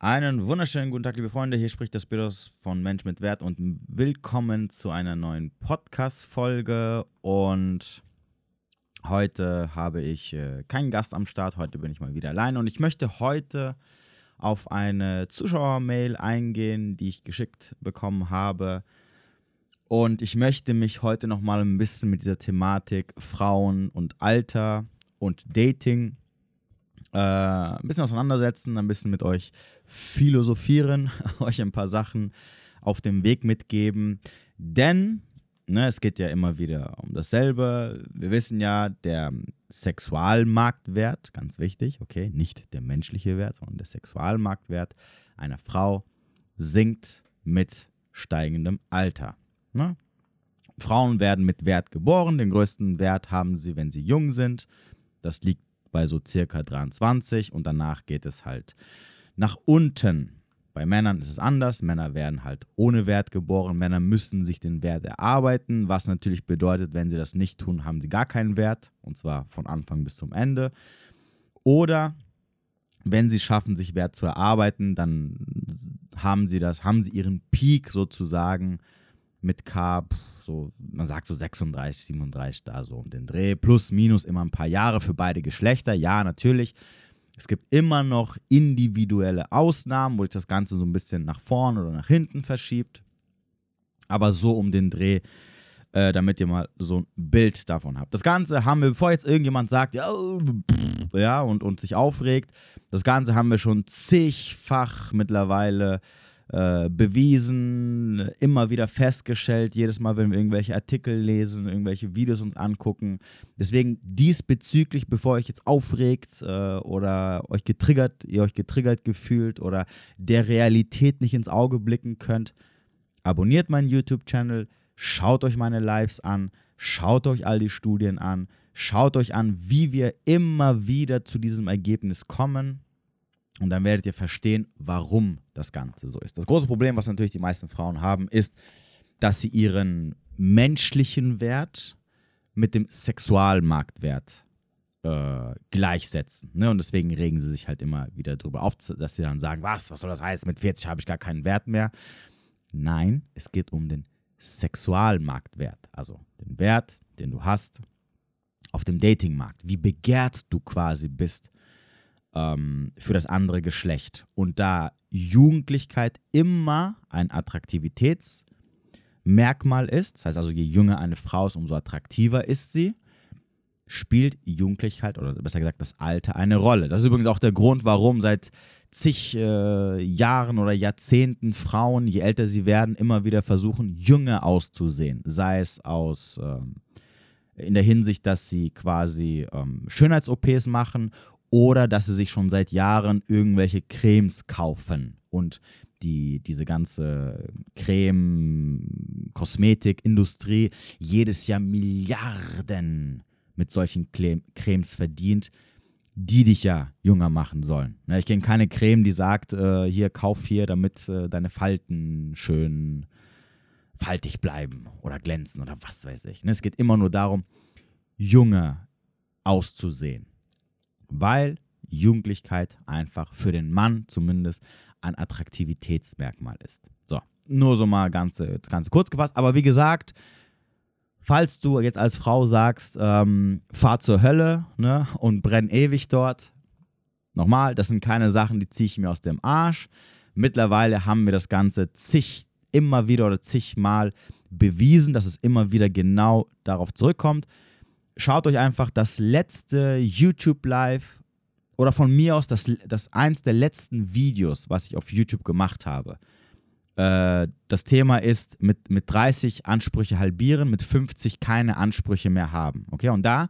Einen wunderschönen guten Tag, liebe Freunde. Hier spricht der Spiros von Mensch mit Wert und willkommen zu einer neuen Podcast-Folge. Und heute habe ich äh, keinen Gast am Start. Heute bin ich mal wieder allein und ich möchte heute auf eine Zuschauermail eingehen, die ich geschickt bekommen habe. Und ich möchte mich heute nochmal ein bisschen mit dieser Thematik Frauen und Alter und Dating äh, ein bisschen auseinandersetzen, ein bisschen mit euch philosophieren, euch ein paar Sachen auf dem Weg mitgeben. Denn ne, es geht ja immer wieder um dasselbe. Wir wissen ja, der Sexualmarktwert, ganz wichtig, okay, nicht der menschliche Wert, sondern der Sexualmarktwert einer Frau sinkt mit steigendem Alter. Ne? Frauen werden mit Wert geboren. Den größten Wert haben sie, wenn sie jung sind. Das liegt bei so circa 23 und danach geht es halt nach unten. Bei Männern ist es anders. Männer werden halt ohne Wert geboren. Männer müssen sich den Wert erarbeiten, was natürlich bedeutet, wenn sie das nicht tun, haben sie gar keinen Wert. Und zwar von Anfang bis zum Ende. Oder wenn sie schaffen, sich Wert zu erarbeiten, dann haben sie das, haben sie ihren Peak sozusagen mit K, so, man sagt so 36, 37 da so um den Dreh, plus, minus immer ein paar Jahre für beide Geschlechter. Ja, natürlich. Es gibt immer noch individuelle Ausnahmen, wo sich das Ganze so ein bisschen nach vorn oder nach hinten verschiebt. Aber so um den Dreh, äh, damit ihr mal so ein Bild davon habt. Das Ganze haben wir, bevor jetzt irgendjemand sagt, ja, ja und, und sich aufregt, das Ganze haben wir schon zigfach mittlerweile äh, bewiesen, immer wieder festgestellt, jedes Mal, wenn wir irgendwelche Artikel lesen, irgendwelche Videos uns angucken. Deswegen diesbezüglich, bevor ihr euch jetzt aufregt äh, oder euch getriggert, ihr euch getriggert gefühlt oder der Realität nicht ins Auge blicken könnt, abonniert meinen YouTube-Channel, schaut euch meine Lives an, schaut euch all die Studien an, schaut euch an, wie wir immer wieder zu diesem Ergebnis kommen und dann werdet ihr verstehen, warum das Ganze so ist. Das große Problem, was natürlich die meisten Frauen haben, ist, dass sie ihren menschlichen Wert mit dem Sexualmarktwert äh, gleichsetzen. Ne? Und deswegen regen sie sich halt immer wieder darüber auf, dass sie dann sagen, was, was soll das heißen, mit 40 habe ich gar keinen Wert mehr. Nein, es geht um den Sexualmarktwert, also den Wert, den du hast auf dem Datingmarkt, wie begehrt du quasi bist ähm, für das andere Geschlecht. Und da Jugendlichkeit immer ein Attraktivitätsmerkmal ist, das heißt also, je jünger eine Frau ist, umso attraktiver ist sie, spielt Jugendlichkeit oder besser gesagt das Alter eine Rolle. Das ist übrigens auch der Grund, warum seit zig äh, Jahren oder Jahrzehnten Frauen, je älter sie werden, immer wieder versuchen, jünger auszusehen. Sei es aus ähm, in der Hinsicht, dass sie quasi ähm, Schönheits-OPs machen oder dass sie sich schon seit Jahren irgendwelche Cremes kaufen und die, diese ganze Creme, Kosmetikindustrie jedes Jahr Milliarden mit solchen Cremes verdient, die dich ja jünger machen sollen. Ich kenne keine Creme, die sagt, äh, hier kauf hier, damit äh, deine Falten schön faltig bleiben oder glänzen oder was weiß ich. Ne, es geht immer nur darum, jünger auszusehen weil Jugendlichkeit einfach für den Mann zumindest ein Attraktivitätsmerkmal ist. So, nur so mal ganz, ganz kurz gefasst. Aber wie gesagt, falls du jetzt als Frau sagst, ähm, fahr zur Hölle ne, und brenn ewig dort, nochmal, das sind keine Sachen, die ziehe ich mir aus dem Arsch. Mittlerweile haben wir das Ganze zig, immer wieder oder zigmal bewiesen, dass es immer wieder genau darauf zurückkommt schaut euch einfach das letzte YouTube Live oder von mir aus das, das eins der letzten Videos, was ich auf YouTube gemacht habe. Äh, das Thema ist mit, mit 30 Ansprüche halbieren, mit 50 keine Ansprüche mehr haben. Okay, und da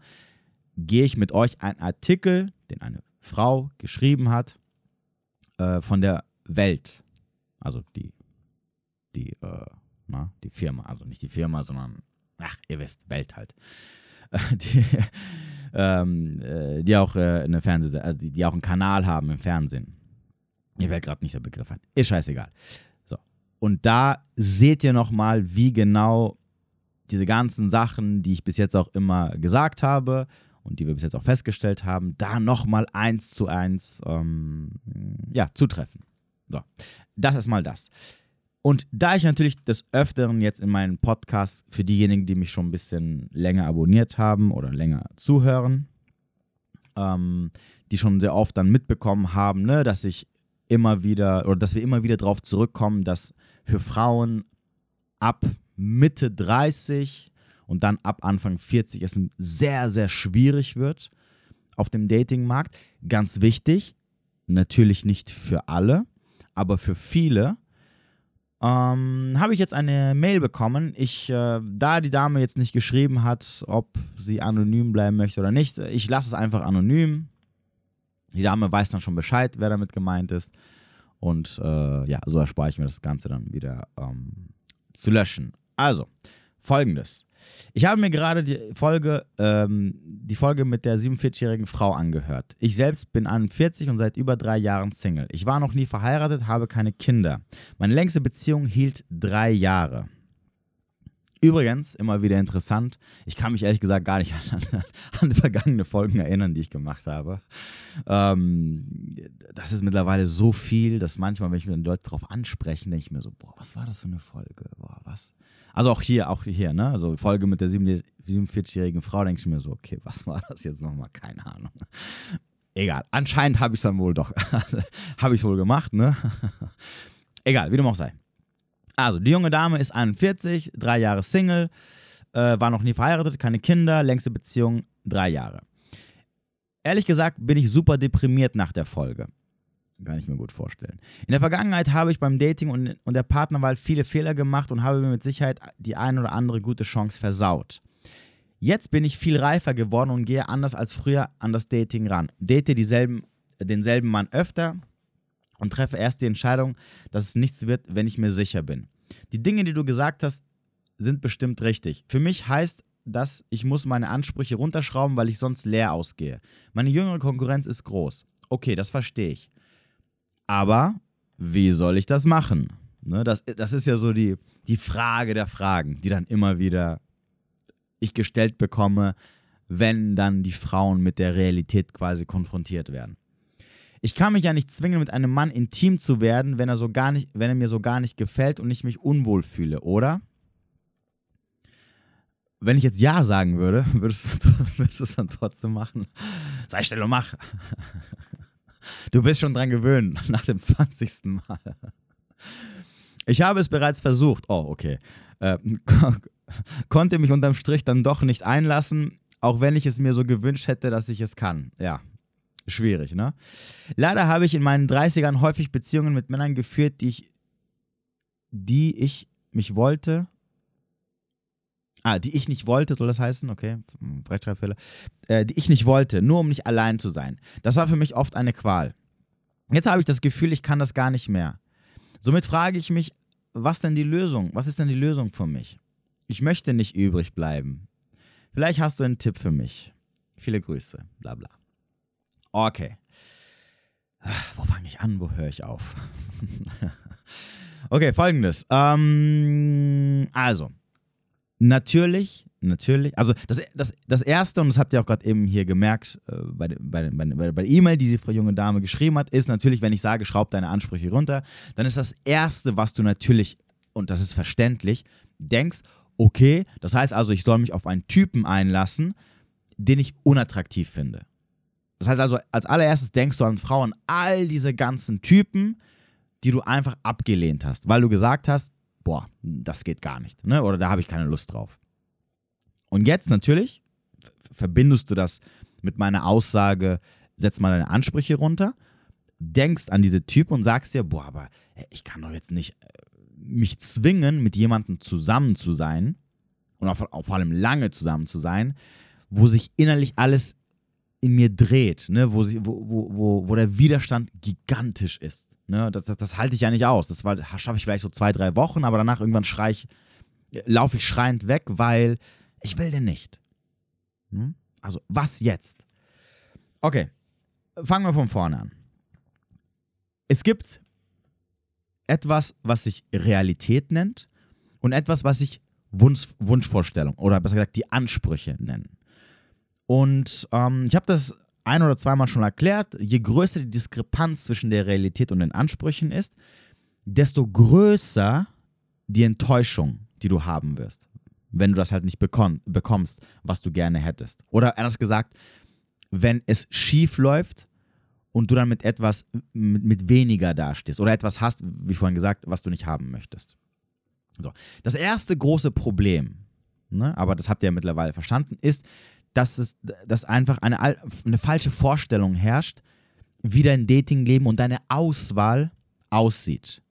gehe ich mit euch einen Artikel, den eine Frau geschrieben hat, äh, von der Welt. Also die, die, äh, na, die Firma, also nicht die Firma, sondern, ach, ihr wisst, Welt halt. die, ähm, äh, die auch äh, eine Fernseh also die, die, auch einen Kanal haben im Fernsehen. Mir fällt gerade nicht der Begriff ein. Ist scheißegal. So. Und da seht ihr nochmal, wie genau diese ganzen Sachen, die ich bis jetzt auch immer gesagt habe und die wir bis jetzt auch festgestellt haben, da nochmal eins zu eins ähm, ja, zutreffen. So, das ist mal das. Und da ich natürlich des Öfteren jetzt in meinen Podcast für diejenigen, die mich schon ein bisschen länger abonniert haben oder länger zuhören, ähm, die schon sehr oft dann mitbekommen haben, ne, dass ich immer wieder oder dass wir immer wieder darauf zurückkommen, dass für Frauen ab Mitte 30 und dann ab Anfang 40 es sehr, sehr schwierig wird auf dem Datingmarkt. Ganz wichtig, natürlich nicht für alle, aber für viele ähm, habe ich jetzt eine Mail bekommen. Ich, äh, da die Dame jetzt nicht geschrieben hat, ob sie anonym bleiben möchte oder nicht, ich lasse es einfach anonym. Die Dame weiß dann schon Bescheid, wer damit gemeint ist. Und äh, ja, so erspare ich mir das Ganze dann wieder ähm, zu löschen. Also, folgendes. Ich habe mir gerade die Folge, ähm, die Folge mit der 47-jährigen Frau angehört. Ich selbst bin 41 und seit über drei Jahren Single. Ich war noch nie verheiratet, habe keine Kinder. Meine längste Beziehung hielt drei Jahre. Übrigens, immer wieder interessant, ich kann mich ehrlich gesagt gar nicht an, an vergangene Folgen erinnern, die ich gemacht habe. Ähm, das ist mittlerweile so viel, dass manchmal, wenn ich mir dann Leute darauf anspreche, denke ich mir so, boah, was war das für eine Folge? Boah, was? Also auch hier, auch hier, ne? Also Folge mit der 47-jährigen Frau, denke ich mir so, okay, was war das jetzt nochmal? Keine Ahnung. Egal, anscheinend habe ich es dann wohl doch, habe ich wohl gemacht, ne? Egal, wie dem auch sei. Also, die junge Dame ist 41, drei Jahre Single, äh, war noch nie verheiratet, keine Kinder, längste Beziehung drei Jahre. Ehrlich gesagt bin ich super deprimiert nach der Folge. Kann ich mir gut vorstellen. In der Vergangenheit habe ich beim Dating und, und der Partnerwahl viele Fehler gemacht und habe mir mit Sicherheit die ein oder andere gute Chance versaut. Jetzt bin ich viel reifer geworden und gehe anders als früher an das Dating ran. Date dieselben, denselben Mann öfter, und treffe erst die Entscheidung, dass es nichts wird, wenn ich mir sicher bin. Die Dinge, die du gesagt hast, sind bestimmt richtig. Für mich heißt das, ich muss meine Ansprüche runterschrauben, weil ich sonst leer ausgehe. Meine jüngere Konkurrenz ist groß. Okay, das verstehe ich. Aber wie soll ich das machen? Ne, das, das ist ja so die, die Frage der Fragen, die dann immer wieder ich gestellt bekomme, wenn dann die Frauen mit der Realität quasi konfrontiert werden. Ich kann mich ja nicht zwingen, mit einem Mann intim zu werden, wenn er, so gar nicht, wenn er mir so gar nicht gefällt und ich mich unwohl fühle, oder? Wenn ich jetzt Ja sagen würde, würdest du, würdest du es dann trotzdem machen? Sei still und mach. Du bist schon dran gewöhnt, nach dem 20. Mal. Ich habe es bereits versucht. Oh, okay. Äh, konnte mich unterm Strich dann doch nicht einlassen, auch wenn ich es mir so gewünscht hätte, dass ich es kann. Ja, schwierig, ne? Leider habe ich in meinen 30ern häufig Beziehungen mit Männern geführt, die ich, die ich mich wollte. Ah, die ich nicht wollte, soll das heißen? Okay, Rechtschreibfehler. Äh, die ich nicht wollte, nur um nicht allein zu sein. Das war für mich oft eine Qual. Jetzt habe ich das Gefühl, ich kann das gar nicht mehr. Somit frage ich mich, was denn die Lösung? Was ist denn die Lösung für mich? Ich möchte nicht übrig bleiben. Vielleicht hast du einen Tipp für mich. Viele Grüße, bla bla. Okay. Wo fange ich an? Wo höre ich auf? okay, folgendes. Ähm, also, natürlich, natürlich, also das, das, das Erste, und das habt ihr auch gerade eben hier gemerkt, äh, bei, bei, bei, bei der E-Mail, die die junge Dame geschrieben hat, ist natürlich, wenn ich sage, schraub deine Ansprüche runter, dann ist das Erste, was du natürlich, und das ist verständlich, denkst, okay, das heißt also, ich soll mich auf einen Typen einlassen, den ich unattraktiv finde. Das heißt also, als allererstes denkst du an Frauen, all diese ganzen Typen, die du einfach abgelehnt hast, weil du gesagt hast, boah, das geht gar nicht, ne? oder da habe ich keine Lust drauf. Und jetzt natürlich verbindest du das mit meiner Aussage, setz mal deine Ansprüche runter, denkst an diese Typen und sagst dir, boah, aber ich kann doch jetzt nicht äh, mich zwingen, mit jemandem zusammen zu sein und vor allem lange zusammen zu sein, wo sich innerlich alles in mir dreht, ne? wo, sie, wo, wo, wo der Widerstand gigantisch ist. Ne? Das, das, das halte ich ja nicht aus. Das schaffe ich vielleicht so zwei, drei Wochen, aber danach irgendwann schrei ich, laufe ich schreiend weg, weil ich will den nicht. Hm? Also, was jetzt? Okay, fangen wir von vorne an. Es gibt etwas, was sich Realität nennt und etwas, was sich Wunsch, Wunschvorstellung oder besser gesagt die Ansprüche nennen. Und ähm, ich habe das ein oder zweimal schon erklärt, je größer die Diskrepanz zwischen der Realität und den Ansprüchen ist, desto größer die Enttäuschung, die du haben wirst, wenn du das halt nicht bekomm bekommst, was du gerne hättest. Oder anders gesagt, wenn es schief läuft und du dann mit etwas, mit, mit weniger dastehst oder etwas hast, wie vorhin gesagt, was du nicht haben möchtest. So. Das erste große Problem, ne, aber das habt ihr ja mittlerweile verstanden, ist, dass, es, dass einfach eine, eine falsche Vorstellung herrscht, wie dein Datingleben und deine Auswahl aussieht.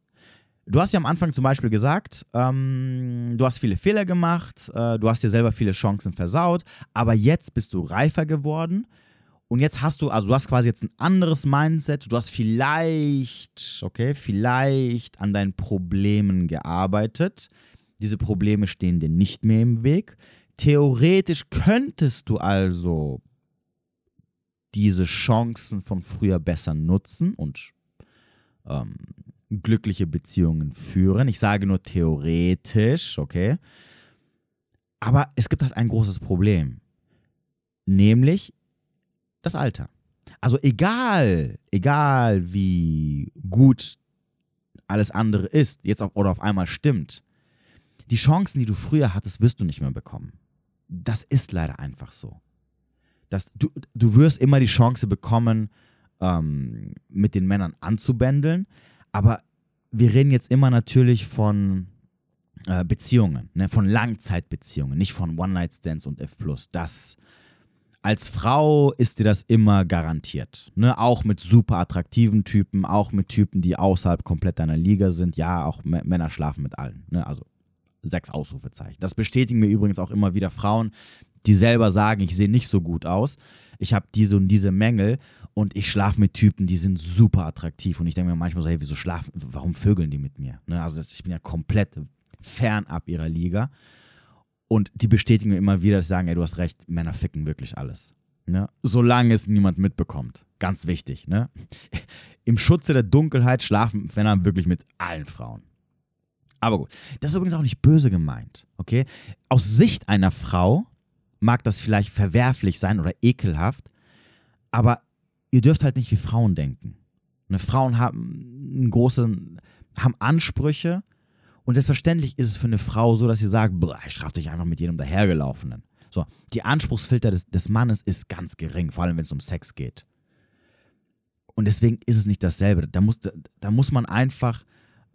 Du hast ja am Anfang zum Beispiel gesagt, ähm, du hast viele Fehler gemacht, äh, du hast dir selber viele Chancen versaut, aber jetzt bist du reifer geworden und jetzt hast du, also du hast quasi jetzt ein anderes Mindset, du hast vielleicht, okay, vielleicht an deinen Problemen gearbeitet. Diese Probleme stehen dir nicht mehr im Weg. Theoretisch könntest du also diese Chancen von früher besser nutzen und ähm, glückliche Beziehungen führen. Ich sage nur theoretisch, okay? Aber es gibt halt ein großes Problem. Nämlich das Alter. Also egal, egal wie gut alles andere ist, jetzt auf, oder auf einmal stimmt, die Chancen, die du früher hattest, wirst du nicht mehr bekommen das ist leider einfach so. Das, du, du wirst immer die Chance bekommen, ähm, mit den Männern anzubändeln, aber wir reden jetzt immer natürlich von äh, Beziehungen, ne? von Langzeitbeziehungen, nicht von One-Night-Stands und F+. Das, als Frau ist dir das immer garantiert. Ne? Auch mit super attraktiven Typen, auch mit Typen, die außerhalb komplett deiner Liga sind. Ja, auch Männer schlafen mit allen. Ne? Also sechs Ausrufezeichen. Das bestätigen mir übrigens auch immer wieder Frauen, die selber sagen, ich sehe nicht so gut aus, ich habe diese und diese Mängel und ich schlafe mit Typen, die sind super attraktiv und ich denke mir manchmal so, hey, wieso schlafen, warum vögeln die mit mir? Ne? Also ich bin ja komplett fernab ihrer Liga und die bestätigen mir immer wieder, dass sie sagen, ey, du hast recht, Männer ficken wirklich alles. Ne? Solange es niemand mitbekommt. Ganz wichtig. Ne? Im Schutze der Dunkelheit schlafen Männer wirklich mit allen Frauen. Aber gut, das ist übrigens auch nicht böse gemeint, okay? Aus Sicht einer Frau mag das vielleicht verwerflich sein oder ekelhaft, aber ihr dürft halt nicht wie Frauen denken. Ne, Frauen haben großen, haben Ansprüche und selbstverständlich ist es für eine Frau so, dass sie sagt, ich strafe dich einfach mit jedem dahergelaufenen. So, die Anspruchsfilter des, des Mannes ist ganz gering, vor allem wenn es um Sex geht. Und deswegen ist es nicht dasselbe. Da muss, da, da muss man einfach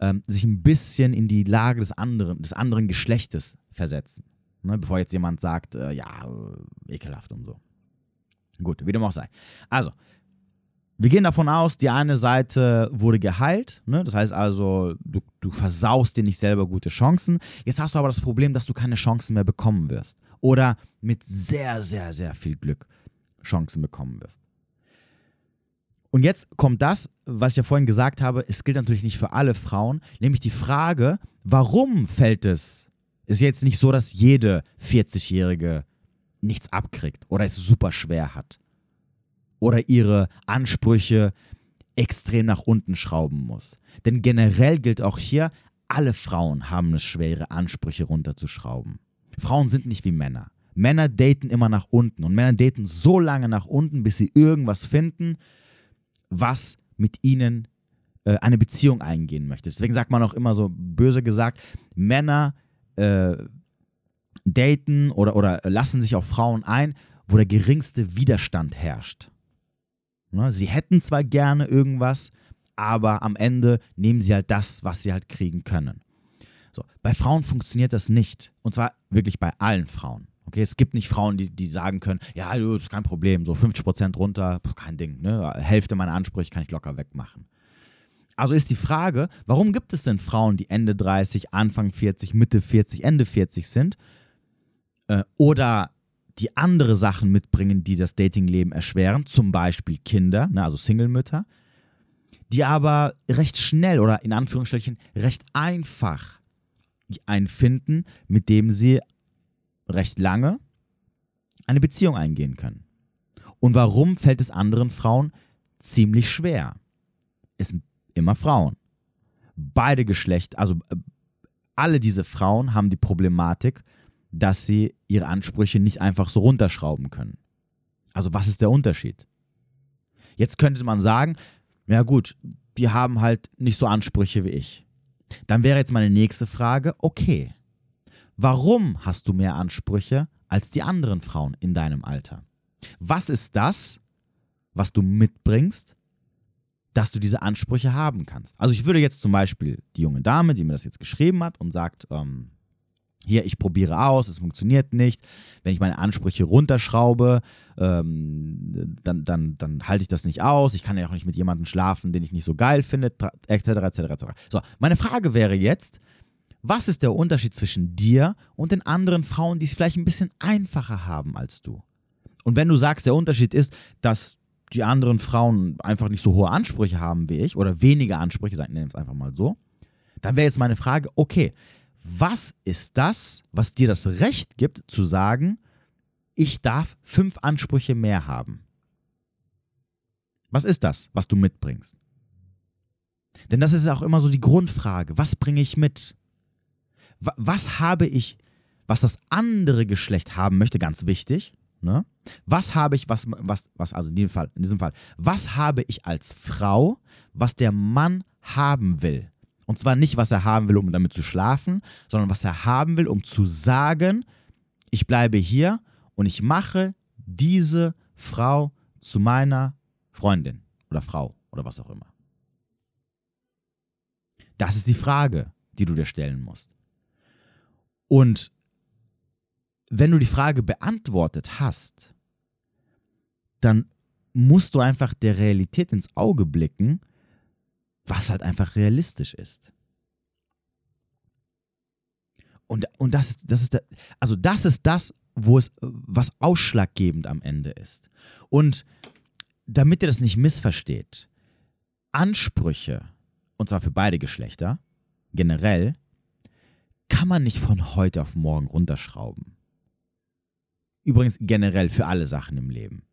ähm, sich ein bisschen in die Lage des anderen, des anderen Geschlechtes versetzen. Ne, bevor jetzt jemand sagt, äh, ja, äh, ekelhaft und so. Gut, wie dem auch sei. Also, wir gehen davon aus, die eine Seite wurde geheilt. Ne? Das heißt also, du, du versaust dir nicht selber gute Chancen. Jetzt hast du aber das Problem, dass du keine Chancen mehr bekommen wirst. Oder mit sehr, sehr, sehr viel Glück Chancen bekommen wirst. Und jetzt kommt das, was ich ja vorhin gesagt habe, es gilt natürlich nicht für alle Frauen, nämlich die Frage, warum fällt es? Ist jetzt nicht so, dass jede 40-Jährige nichts abkriegt oder es super schwer hat oder ihre Ansprüche extrem nach unten schrauben muss. Denn generell gilt auch hier, alle Frauen haben es schwer, ihre Ansprüche runterzuschrauben. Frauen sind nicht wie Männer. Männer daten immer nach unten und Männer daten so lange nach unten, bis sie irgendwas finden, was mit ihnen äh, eine Beziehung eingehen möchte. Deswegen sagt man auch immer so böse gesagt, Männer äh, daten oder, oder lassen sich auf Frauen ein, wo der geringste Widerstand herrscht. Ne? Sie hätten zwar gerne irgendwas, aber am Ende nehmen sie halt das, was sie halt kriegen können. So, bei Frauen funktioniert das nicht. Und zwar wirklich bei allen Frauen. Okay, es gibt nicht Frauen, die, die sagen können, ja, du, ist kein Problem, so 50% runter, kein Ding, ne? Hälfte meiner Ansprüche kann ich locker wegmachen. Also ist die Frage, warum gibt es denn Frauen, die Ende 30, Anfang 40, Mitte 40, Ende 40 sind äh, oder die andere Sachen mitbringen, die das Datingleben erschweren, zum Beispiel Kinder, ne, also Single-Mütter, die aber recht schnell oder in Anführungsstrichen recht einfach einen finden, mit dem sie recht lange eine Beziehung eingehen können. Und warum fällt es anderen Frauen ziemlich schwer? Es sind immer Frauen. Beide Geschlechter, also äh, alle diese Frauen haben die Problematik, dass sie ihre Ansprüche nicht einfach so runterschrauben können. Also was ist der Unterschied? Jetzt könnte man sagen, ja gut, die haben halt nicht so Ansprüche wie ich. Dann wäre jetzt meine nächste Frage, okay, warum hast du mehr Ansprüche als die anderen Frauen in deinem Alter? Was ist das, was du mitbringst, dass du diese Ansprüche haben kannst? Also ich würde jetzt zum Beispiel die junge Dame, die mir das jetzt geschrieben hat und sagt, ähm, hier, ich probiere aus, es funktioniert nicht. Wenn ich meine Ansprüche runterschraube, ähm, dann, dann, dann halte ich das nicht aus. Ich kann ja auch nicht mit jemandem schlafen, den ich nicht so geil finde, etc., etc., etc. So, meine Frage wäre jetzt, was ist der Unterschied zwischen dir und den anderen Frauen, die es vielleicht ein bisschen einfacher haben als du? Und wenn du sagst, der Unterschied ist, dass die anderen Frauen einfach nicht so hohe Ansprüche haben wie ich oder weniger Ansprüche, sagen wir es einfach mal so, dann wäre jetzt meine Frage, okay, was ist das, was dir das Recht gibt zu sagen, ich darf fünf Ansprüche mehr haben? Was ist das, was du mitbringst? Denn das ist auch immer so die Grundfrage. Was bringe ich mit? Was habe ich, was das andere Geschlecht haben möchte, ganz wichtig. Ne? Was habe ich, was, was, was, also in diesem, Fall, in diesem Fall, was habe ich als Frau, was der Mann haben will? Und zwar nicht, was er haben will, um damit zu schlafen, sondern was er haben will, um zu sagen, ich bleibe hier und ich mache diese Frau zu meiner Freundin oder Frau oder was auch immer. Das ist die Frage, die du dir stellen musst. Und wenn du die Frage beantwortet hast, dann musst du einfach der Realität ins Auge blicken was halt einfach realistisch ist. Und, und das, das ist der, also das ist das, wo es, was ausschlaggebend am Ende ist. Und damit ihr das nicht missversteht, Ansprüche, und zwar für beide Geschlechter, generell, kann man nicht von heute auf morgen runterschrauben. Übrigens generell für alle Sachen im Leben.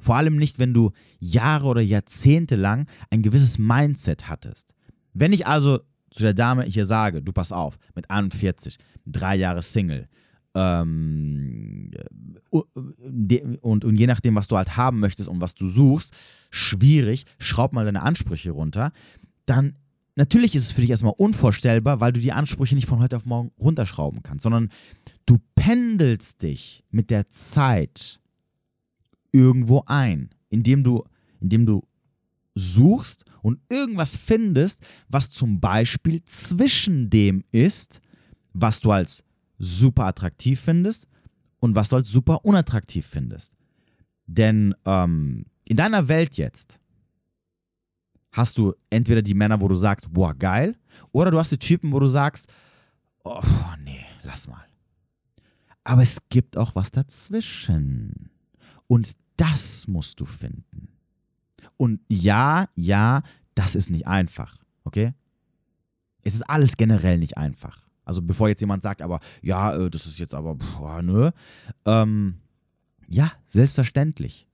Vor allem nicht, wenn du Jahre oder Jahrzehnte lang ein gewisses Mindset hattest. Wenn ich also zu der Dame hier sage, du pass auf, mit 41, drei Jahre Single, ähm, und, und je nachdem, was du halt haben möchtest und was du suchst, schwierig, schraub mal deine Ansprüche runter, dann natürlich ist es für dich erstmal unvorstellbar, weil du die Ansprüche nicht von heute auf morgen runterschrauben kannst, sondern du pendelst dich mit der Zeit irgendwo ein, indem du, indem du suchst und irgendwas findest, was zum Beispiel zwischen dem ist, was du als super attraktiv findest und was du als super unattraktiv findest. Denn ähm, in deiner Welt jetzt hast du entweder die Männer, wo du sagst, boah, geil, oder du hast die Typen, wo du sagst, oh, nee, lass mal. Aber es gibt auch was dazwischen. Und das musst du finden. Und ja, ja, das ist nicht einfach, okay? Es ist alles generell nicht einfach. Also bevor jetzt jemand sagt, aber ja, äh, das ist jetzt aber, boah, nö. Ähm, ja, selbstverständlich.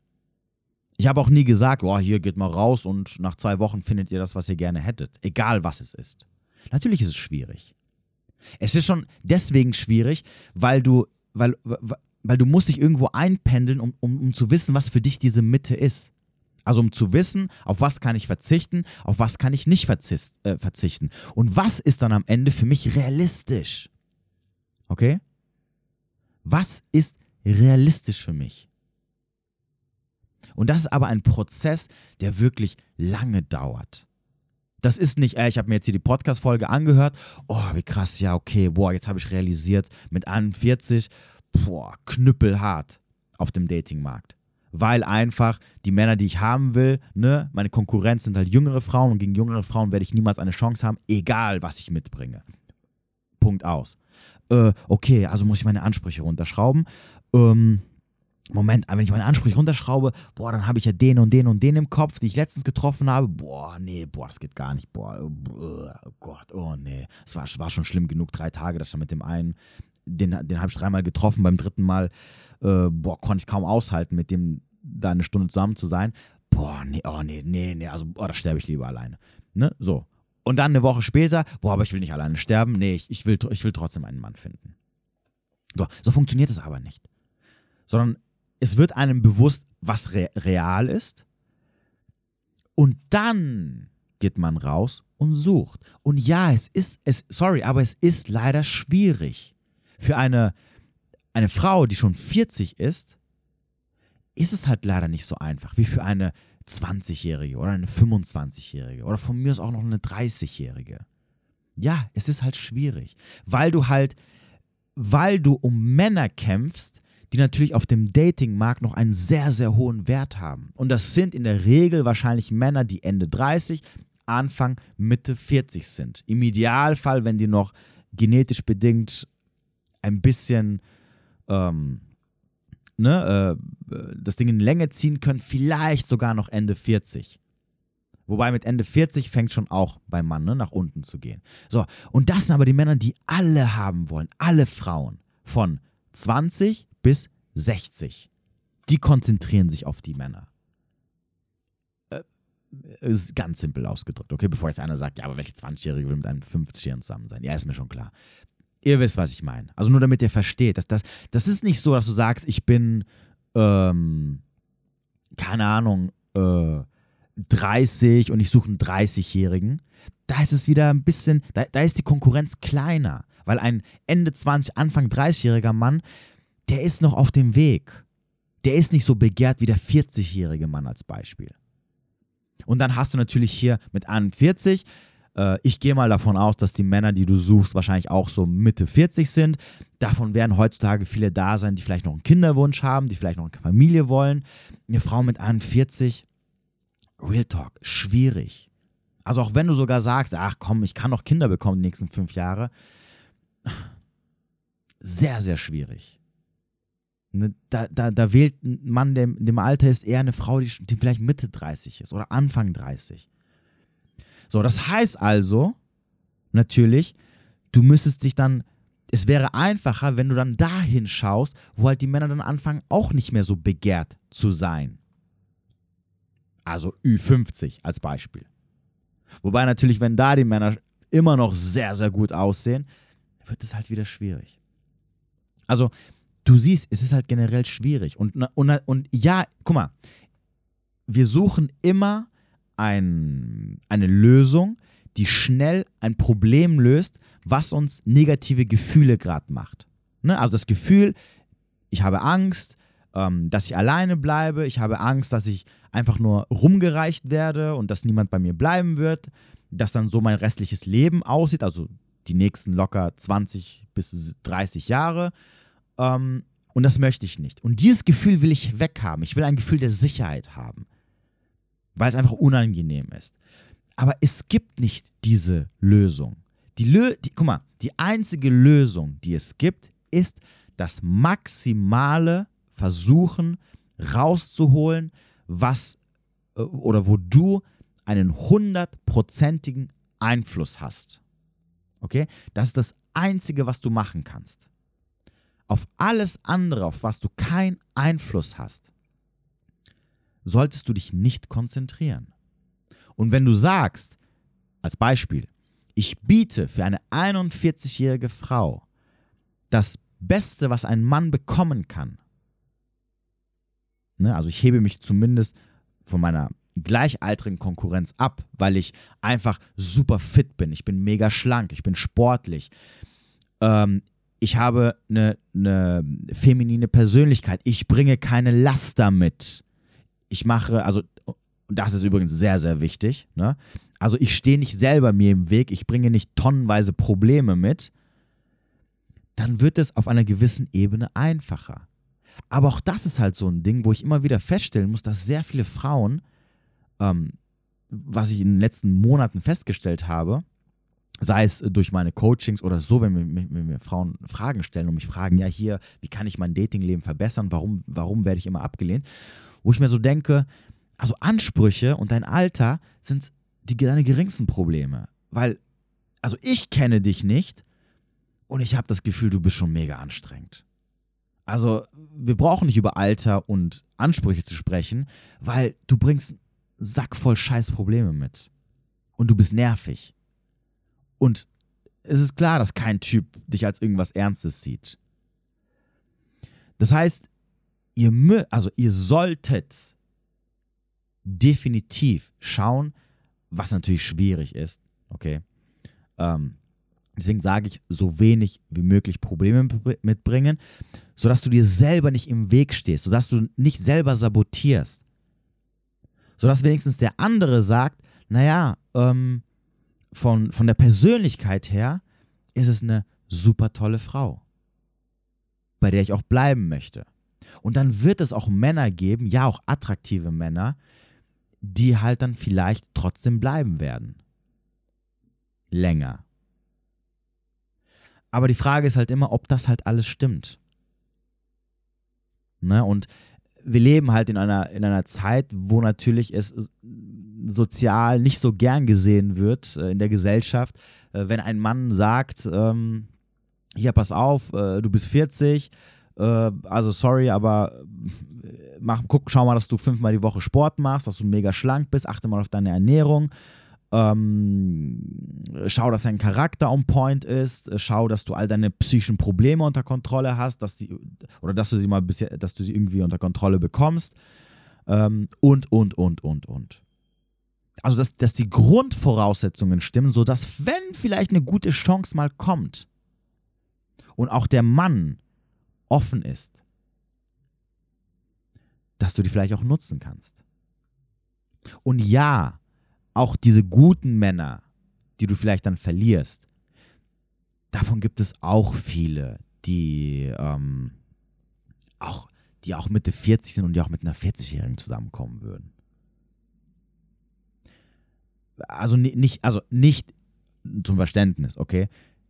Ich habe auch nie gesagt, boah, hier geht mal raus und nach zwei Wochen findet ihr das, was ihr gerne hättet. Egal was es ist. Natürlich ist es schwierig. Es ist schon deswegen schwierig, weil du, weil, weil du musst dich irgendwo einpendeln, um, um, um zu wissen, was für dich diese Mitte ist. Also um zu wissen, auf was kann ich verzichten, auf was kann ich nicht äh, verzichten. Und was ist dann am Ende für mich realistisch? Okay? Was ist realistisch für mich? Und das ist aber ein Prozess, der wirklich lange dauert. Das ist nicht, äh, ich habe mir jetzt hier die Podcast-Folge angehört, oh, wie krass, ja, okay, boah, jetzt habe ich realisiert, mit 41, boah, knüppelhart auf dem Datingmarkt. Weil einfach die Männer, die ich haben will, ne, meine Konkurrenz sind halt jüngere Frauen und gegen jüngere Frauen werde ich niemals eine Chance haben, egal was ich mitbringe. Punkt aus. Äh, okay, also muss ich meine Ansprüche runterschrauben. Ähm, Moment, wenn ich meine Ansprüche runterschraube, boah, dann habe ich ja den und den und den im Kopf, die ich letztens getroffen habe. Boah, nee, boah, das geht gar nicht. Boah, oh Gott, oh nee. Es war, war schon schlimm genug, drei Tage, dass ich mit dem einen den, den habe ich dreimal getroffen. Beim dritten Mal, äh, boah, konnte ich kaum aushalten, mit dem da eine Stunde zusammen zu sein. Boah, nee, oh, nee, nee, nee, also, oh, da sterbe ich lieber alleine. Ne, so. Und dann eine Woche später, boah, aber ich will nicht alleine sterben. Nee, ich, ich, will, ich will trotzdem einen Mann finden. So, so funktioniert es aber nicht. Sondern es wird einem bewusst, was re real ist Und dann geht man raus und sucht. Und ja, es ist, es, sorry, aber es ist leider schwierig. Für eine, eine Frau, die schon 40 ist, ist es halt leider nicht so einfach wie für eine 20-Jährige oder eine 25-Jährige oder von mir aus auch noch eine 30-Jährige. Ja, es ist halt schwierig, weil du halt, weil du um Männer kämpfst, die natürlich auf dem Datingmarkt noch einen sehr, sehr hohen Wert haben. Und das sind in der Regel wahrscheinlich Männer, die Ende 30, Anfang, Mitte 40 sind. Im Idealfall, wenn die noch genetisch bedingt ein bisschen ähm, ne, äh, das Ding in Länge ziehen können, vielleicht sogar noch Ende 40. Wobei mit Ende 40 fängt schon auch beim Mann ne, nach unten zu gehen. So, und das sind aber die Männer, die alle haben wollen, alle Frauen von 20 bis 60. Die konzentrieren sich auf die Männer. Äh, ist ganz simpel ausgedrückt, okay? Bevor jetzt einer sagt, ja, aber welche 20-Jährige will mit einem 50-Jährigen zusammen sein? Ja, ist mir schon klar. Ihr wisst, was ich meine. Also nur damit ihr versteht. Dass das, das ist nicht so, dass du sagst, ich bin, ähm, keine Ahnung, äh, 30 und ich suche einen 30-Jährigen. Da ist es wieder ein bisschen, da, da ist die Konkurrenz kleiner. Weil ein Ende 20, Anfang 30-jähriger Mann, der ist noch auf dem Weg. Der ist nicht so begehrt wie der 40-jährige Mann als Beispiel. Und dann hast du natürlich hier mit 41 äh, ich gehe mal davon aus, dass die Männer, die du suchst, wahrscheinlich auch so Mitte 40 sind. Davon werden heutzutage viele da sein, die vielleicht noch einen Kinderwunsch haben, die vielleicht noch eine Familie wollen. Eine Frau mit 41, Real Talk, schwierig. Also auch wenn du sogar sagst, ach komm, ich kann noch Kinder bekommen die nächsten fünf Jahre, sehr, sehr schwierig. Ne, da, da, da wählt ein Mann, der dem Alter ist, eher eine Frau, die, die vielleicht Mitte 30 ist oder Anfang 30. So, das heißt also, natürlich, du müsstest dich dann, es wäre einfacher, wenn du dann dahin schaust, wo halt die Männer dann anfangen, auch nicht mehr so begehrt zu sein. Also Ü50 als Beispiel. Wobei natürlich, wenn da die Männer immer noch sehr, sehr gut aussehen, wird es halt wieder schwierig. Also, du siehst, es ist halt generell schwierig. Und, und, und ja, guck mal, wir suchen immer ein, eine Lösung, die schnell ein Problem löst, was uns negative Gefühle gerade macht. Ne? Also das Gefühl, ich habe Angst, ähm, dass ich alleine bleibe, ich habe Angst, dass ich einfach nur rumgereicht werde und dass niemand bei mir bleiben wird, dass dann so mein restliches Leben aussieht, also die nächsten locker 20 bis 30 Jahre. Ähm, und das möchte ich nicht. Und dieses Gefühl will ich weghaben. Ich will ein Gefühl der Sicherheit haben weil es einfach unangenehm ist. Aber es gibt nicht diese Lösung. Die, Lö die, guck mal, die einzige Lösung, die es gibt, ist das maximale Versuchen rauszuholen, was äh, oder wo du einen hundertprozentigen Einfluss hast. Okay? Das ist das Einzige, was du machen kannst. Auf alles andere, auf was du keinen Einfluss hast, solltest du dich nicht konzentrieren. Und wenn du sagst, als Beispiel, ich biete für eine 41-jährige Frau das Beste, was ein Mann bekommen kann, ne, also ich hebe mich zumindest von meiner gleichaltrigen Konkurrenz ab, weil ich einfach super fit bin. Ich bin mega schlank, ich bin sportlich. Ähm, ich habe eine, eine feminine Persönlichkeit. Ich bringe keine Laster mit ich mache, also das ist übrigens sehr, sehr wichtig. Ne? Also ich stehe nicht selber mir im Weg, ich bringe nicht tonnenweise Probleme mit, dann wird es auf einer gewissen Ebene einfacher. Aber auch das ist halt so ein Ding, wo ich immer wieder feststellen muss, dass sehr viele Frauen, ähm, was ich in den letzten Monaten festgestellt habe, sei es durch meine Coachings oder so, wenn mir, wenn mir, Frauen Fragen stellen und mich fragen, ja hier, wie kann ich mein Datingleben verbessern, warum, warum werde ich immer abgelehnt? wo ich mir so denke, also Ansprüche und dein Alter sind die, deine geringsten Probleme. Weil, also ich kenne dich nicht und ich habe das Gefühl, du bist schon mega anstrengend. Also wir brauchen nicht über Alter und Ansprüche zu sprechen, weil du bringst einen Sack voll scheiß Probleme mit. Und du bist nervig. Und es ist klar, dass kein Typ dich als irgendwas Ernstes sieht. Das heißt, ihr, also ihr solltet definitiv schauen, was natürlich schwierig ist, okay? Ähm, deswegen sage ich, so wenig wie möglich Probleme mitbringen, sodass du dir selber nicht im Weg stehst, sodass du nicht selber sabotierst. Sodass wenigstens der andere sagt, naja, ähm, von, von der Persönlichkeit her ist es eine super tolle Frau, bei der ich auch bleiben möchte. Und dann wird es auch Männer geben, ja auch attraktive Männer, die halt dann vielleicht trotzdem bleiben werden. Länger. Aber die Frage ist halt immer, ob das halt alles stimmt. Ne? Und wir leben halt in einer, in einer Zeit, wo natürlich es sozial nicht so gern gesehen wird äh, in der Gesellschaft, äh, wenn ein Mann sagt, ähm, hier, pass auf, äh, du bist 40, äh, also sorry, aber äh, mach, guck, schau mal, dass du fünfmal die Woche Sport machst, dass du mega schlank bist, achte mal auf deine Ernährung. Ähm, schau, dass dein Charakter on point ist, äh, schau, dass du all deine psychischen Probleme unter Kontrolle hast, dass die, oder dass du sie mal bisher, dass du sie irgendwie unter Kontrolle bekommst. Ähm, und, und, und, und, und. Also, dass, dass die Grundvoraussetzungen stimmen, sodass, wenn vielleicht eine gute Chance mal kommt und auch der Mann offen ist, dass du die vielleicht auch nutzen kannst. Und ja, auch diese guten Männer, die du vielleicht dann verlierst, davon gibt es auch viele, die ähm, auch, die auch Mitte 40 sind und die auch mit einer 40-Jährigen zusammenkommen würden. Also nicht, also nicht zum Verständnis, okay?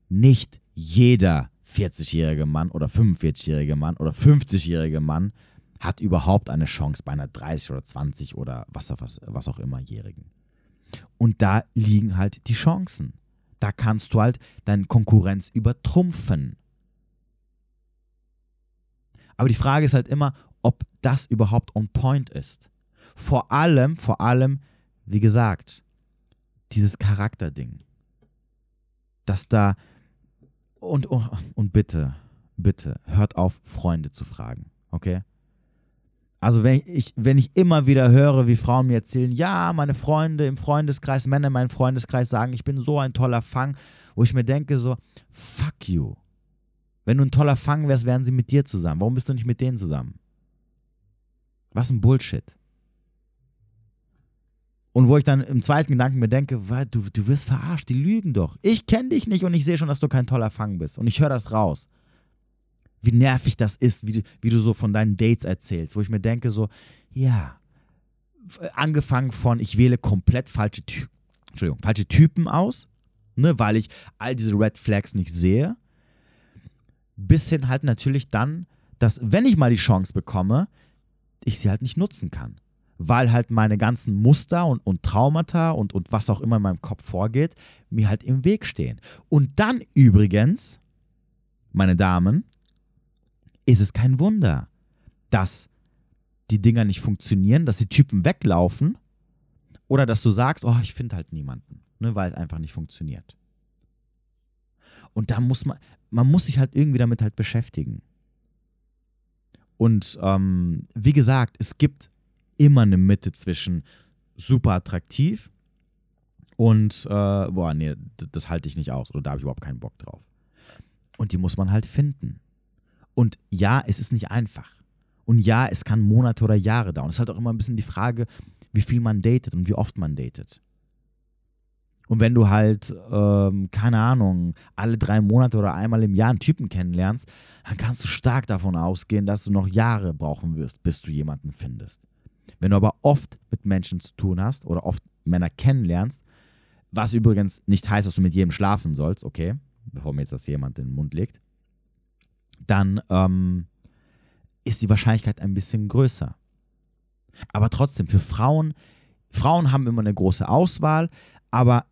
Nicht jeder 40-jährige Mann oder 45-jährige Mann oder 50-jährige Mann hat überhaupt eine Chance bei einer 30 oder 20 oder was, was, was auch immer Jährigen. Und da liegen halt die Chancen. Da kannst du halt deine Konkurrenz übertrumpfen. Aber die Frage ist halt immer, ob das überhaupt on point ist. Vor allem, vor allem, wie gesagt, dieses Charakterding. Dass da und, oh, und bitte, bitte, hört auf, Freunde zu fragen, okay? Also wenn ich, wenn ich immer wieder höre, wie Frauen mir erzählen, ja, meine Freunde im Freundeskreis, Männer in meinem Freundeskreis sagen, ich bin so ein toller Fang, wo ich mir denke so, fuck you. Wenn du ein toller Fang wärst, wären sie mit dir zusammen. Warum bist du nicht mit denen zusammen? Was ein Bullshit. Und wo ich dann im zweiten Gedanken mir denke, du, du wirst verarscht, die lügen doch. Ich kenne dich nicht und ich sehe schon, dass du kein toller Fang bist. Und ich höre das raus. Wie nervig das ist, wie du, wie du so von deinen Dates erzählst, wo ich mir denke, so, ja, angefangen von, ich wähle komplett falsche, Ty Entschuldigung, falsche Typen aus, ne, weil ich all diese Red Flags nicht sehe, bis hin halt natürlich dann, dass, wenn ich mal die Chance bekomme, ich sie halt nicht nutzen kann weil halt meine ganzen Muster und, und Traumata und, und was auch immer in meinem Kopf vorgeht, mir halt im Weg stehen. Und dann übrigens, meine Damen, ist es kein Wunder, dass die Dinger nicht funktionieren, dass die Typen weglaufen oder dass du sagst, oh, ich finde halt niemanden, ne, weil es einfach nicht funktioniert. Und da muss man, man muss sich halt irgendwie damit halt beschäftigen. Und ähm, wie gesagt, es gibt immer eine Mitte zwischen super attraktiv und, äh, boah, nee, das halte ich nicht aus oder da habe ich überhaupt keinen Bock drauf. Und die muss man halt finden. Und ja, es ist nicht einfach. Und ja, es kann Monate oder Jahre dauern. Es ist halt auch immer ein bisschen die Frage, wie viel man datet und wie oft man datet. Und wenn du halt, ähm, keine Ahnung, alle drei Monate oder einmal im Jahr einen Typen kennenlernst, dann kannst du stark davon ausgehen, dass du noch Jahre brauchen wirst, bis du jemanden findest. Wenn du aber oft mit Menschen zu tun hast oder oft Männer kennenlernst, was übrigens nicht heißt, dass du mit jedem schlafen sollst, okay, bevor mir jetzt das jemand in den Mund legt, dann ähm, ist die Wahrscheinlichkeit ein bisschen größer. Aber trotzdem, für Frauen, Frauen haben immer eine große Auswahl, aber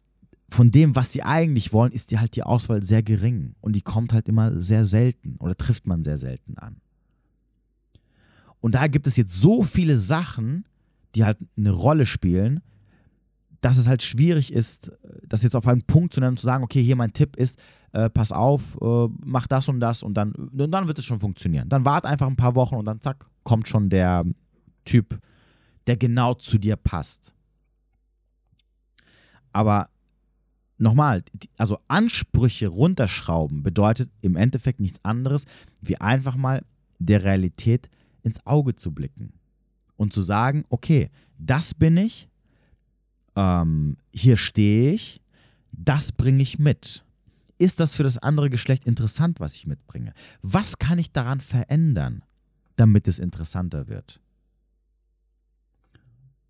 von dem, was sie eigentlich wollen, ist die halt die Auswahl sehr gering und die kommt halt immer sehr selten oder trifft man sehr selten an. Und da gibt es jetzt so viele Sachen, die halt eine Rolle spielen, dass es halt schwierig ist, das jetzt auf einen Punkt zu nennen und zu sagen, okay, hier mein Tipp ist, äh, pass auf, äh, mach das und das und dann, und dann wird es schon funktionieren. Dann wart einfach ein paar Wochen und dann zack, kommt schon der Typ, der genau zu dir passt. Aber nochmal, also Ansprüche runterschrauben bedeutet im Endeffekt nichts anderes, wie einfach mal der Realität ins Auge zu blicken und zu sagen, okay, das bin ich, ähm, hier stehe ich, das bringe ich mit. Ist das für das andere Geschlecht interessant, was ich mitbringe? Was kann ich daran verändern, damit es interessanter wird?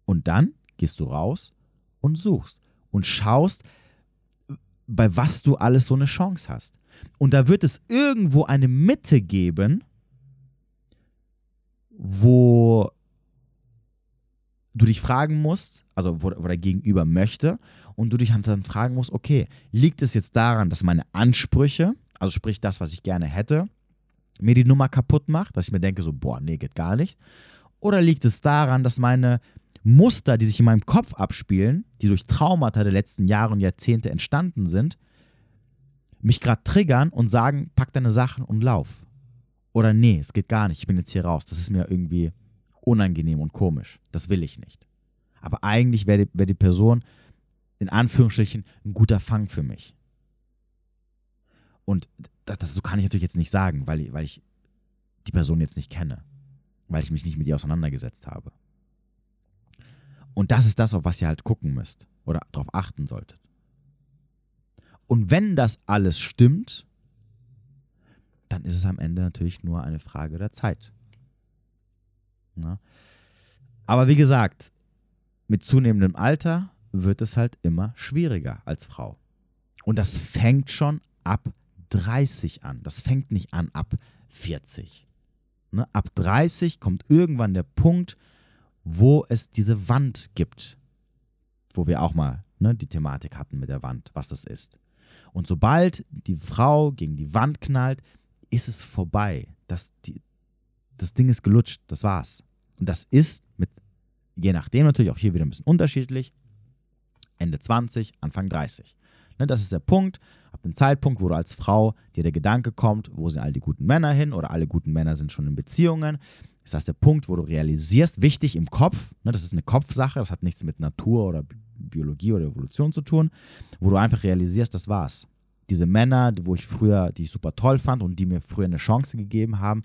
Und dann gehst du raus und suchst und schaust, bei was du alles so eine Chance hast. Und da wird es irgendwo eine Mitte geben, wo du dich fragen musst, also wo, wo der Gegenüber möchte, und du dich dann fragen musst, okay, liegt es jetzt daran, dass meine Ansprüche, also sprich das, was ich gerne hätte, mir die Nummer kaputt macht, dass ich mir denke, so, boah, nee, geht gar nicht. Oder liegt es daran, dass meine Muster, die sich in meinem Kopf abspielen, die durch Traumata der letzten Jahre und Jahrzehnte entstanden sind, mich gerade triggern und sagen, pack deine Sachen und lauf. Oder nee, es geht gar nicht, ich bin jetzt hier raus. Das ist mir irgendwie unangenehm und komisch. Das will ich nicht. Aber eigentlich wäre die, wär die Person in Anführungsstrichen ein guter Fang für mich. Und das, das, kann ich natürlich jetzt nicht sagen, weil weil ich die Person jetzt nicht kenne, weil ich mich nicht mit ihr auseinandergesetzt habe. Und das ist das, auf was ihr halt gucken müsst oder darauf achten solltet. Und wenn das alles stimmt, dann ist es am Ende natürlich nur eine Frage der Zeit. Na? Aber wie gesagt, mit zunehmendem Alter wird es halt immer schwieriger als Frau. Und das fängt schon ab 30 an. Das fängt nicht an ab 40. Ne? Ab 30 kommt irgendwann der Punkt, wo es diese Wand gibt. Wo wir auch mal ne, die Thematik hatten mit der Wand, was das ist. Und sobald die Frau gegen die Wand knallt, ist es vorbei. Das, die, das Ding ist gelutscht, das war's. Und das ist mit, je nachdem natürlich auch hier wieder ein bisschen unterschiedlich, Ende 20, Anfang 30. Ne, das ist der Punkt, ab dem Zeitpunkt, wo du als Frau dir der Gedanke kommt, wo sind all die guten Männer hin oder alle guten Männer sind schon in Beziehungen. Ist das der Punkt, wo du realisierst, wichtig im Kopf, ne, das ist eine Kopfsache, das hat nichts mit Natur oder Biologie oder Evolution zu tun, wo du einfach realisierst, das war's. Diese Männer, wo ich früher, die ich super toll fand und die mir früher eine Chance gegeben haben,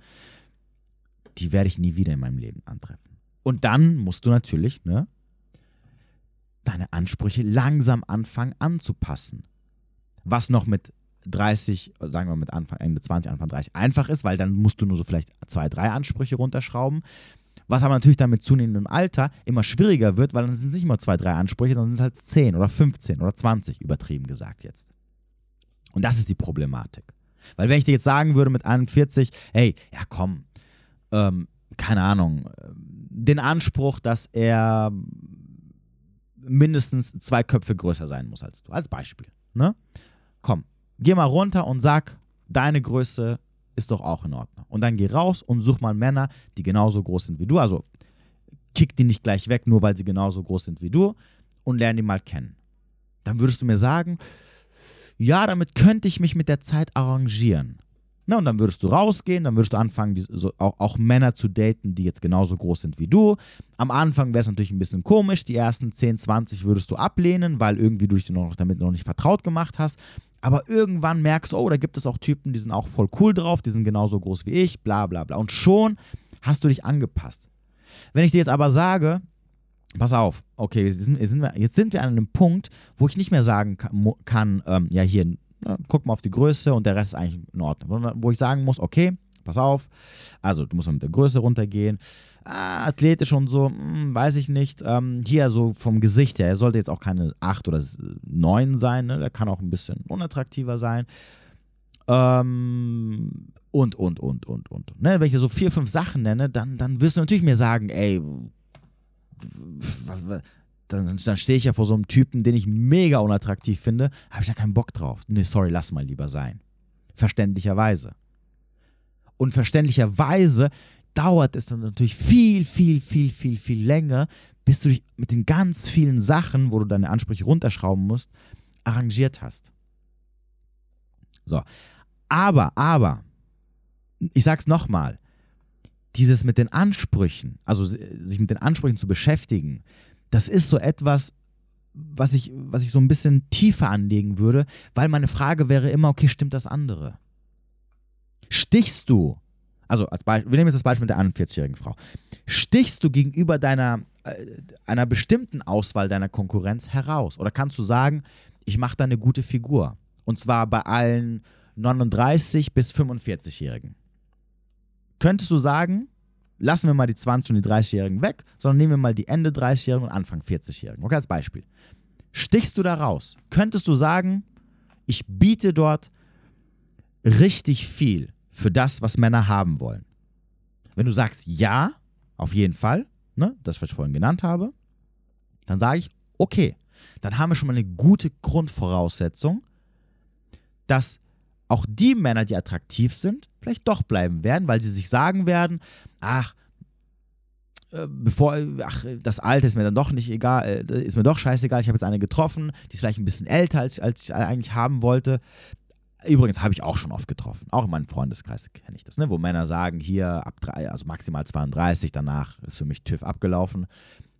die werde ich nie wieder in meinem Leben antreffen. Und dann musst du natürlich, ne, deine Ansprüche langsam anfangen anzupassen. Was noch mit 30, sagen wir mit Anfang, Ende 20, Anfang 30 einfach ist, weil dann musst du nur so vielleicht zwei, drei Ansprüche runterschrauben. Was aber natürlich dann mit zunehmendem Alter immer schwieriger wird, weil dann sind es nicht mehr zwei, drei Ansprüche, sondern sind es halt 10 oder 15 oder 20, übertrieben gesagt jetzt. Und das ist die Problematik. Weil wenn ich dir jetzt sagen würde mit 41, hey, ja komm, ähm, keine Ahnung, den Anspruch, dass er mindestens zwei Köpfe größer sein muss als du. Als Beispiel. Ne? Komm, geh mal runter und sag, deine Größe ist doch auch in Ordnung. Und dann geh raus und such mal Männer, die genauso groß sind wie du. Also kick die nicht gleich weg, nur weil sie genauso groß sind wie du und lern die mal kennen. Dann würdest du mir sagen, ja, damit könnte ich mich mit der Zeit arrangieren. Na, und dann würdest du rausgehen, dann würdest du anfangen, die, so, auch, auch, Männer zu daten, die jetzt genauso groß sind wie du. Am Anfang wäre es natürlich ein bisschen komisch. Die ersten 10, 20 würdest du ablehnen, weil irgendwie du dich noch, damit noch nicht vertraut gemacht hast. Aber irgendwann merkst du, oh, da gibt es auch Typen, die sind auch voll cool drauf, die sind genauso groß wie ich, bla bla bla. Und schon hast du dich angepasst. Wenn ich dir jetzt aber sage, pass auf, okay, jetzt sind, wir, jetzt sind wir an einem Punkt, wo ich nicht mehr sagen kann, kann ähm, ja, hier na, guck mal auf die Größe und der Rest ist eigentlich in Ordnung. Wo ich sagen muss, okay, pass auf, also du musst mal mit der Größe runtergehen. Ah, athletisch und so, hm, weiß ich nicht. Ähm, hier so vom Gesicht her, er sollte jetzt auch keine 8 oder 9 sein, ne? der kann auch ein bisschen unattraktiver sein. Ähm, und, und, und, und, und. Ne? Wenn ich so vier, fünf Sachen nenne, dann, dann wirst du natürlich mir sagen, ey, was, dann, dann stehe ich ja vor so einem Typen, den ich mega unattraktiv finde, habe ich da keinen Bock drauf. Nee, sorry, lass mal lieber sein. Verständlicherweise. Und verständlicherweise dauert es dann natürlich viel, viel, viel, viel, viel länger, bis du dich mit den ganz vielen Sachen, wo du deine Ansprüche runterschrauben musst, arrangiert hast. So. Aber, aber, ich sag's nochmal, dieses mit den Ansprüchen, also sich mit den Ansprüchen zu beschäftigen, das ist so etwas, was ich, was ich so ein bisschen tiefer anlegen würde, weil meine Frage wäre immer, okay, stimmt das andere? Stichst du, also als Beispiel, wir nehmen jetzt das Beispiel mit der 41-jährigen Frau, stichst du gegenüber deiner, äh, einer bestimmten Auswahl deiner Konkurrenz heraus? Oder kannst du sagen, ich mache da eine gute Figur? Und zwar bei allen 39 bis 45-Jährigen. Könntest du sagen, lassen wir mal die 20- und die 30-Jährigen weg, sondern nehmen wir mal die Ende 30-Jährigen und Anfang 40-Jährigen. Okay, als Beispiel. Stichst du da raus? Könntest du sagen, ich biete dort richtig viel für das, was Männer haben wollen? Wenn du sagst ja, auf jeden Fall, ne, das, was ich vorhin genannt habe, dann sage ich, okay, dann haben wir schon mal eine gute Grundvoraussetzung, dass auch die Männer, die attraktiv sind, vielleicht doch bleiben werden, weil sie sich sagen werden, ach, äh, bevor, ach, das Alter ist mir dann doch nicht egal, äh, ist mir doch scheißegal, ich habe jetzt eine getroffen, die ist vielleicht ein bisschen älter, als, als ich eigentlich haben wollte. Übrigens habe ich auch schon oft getroffen, auch in meinem Freundeskreis kenne ich das, ne? wo Männer sagen, hier ab drei, also maximal 32, danach ist für mich TÜV abgelaufen,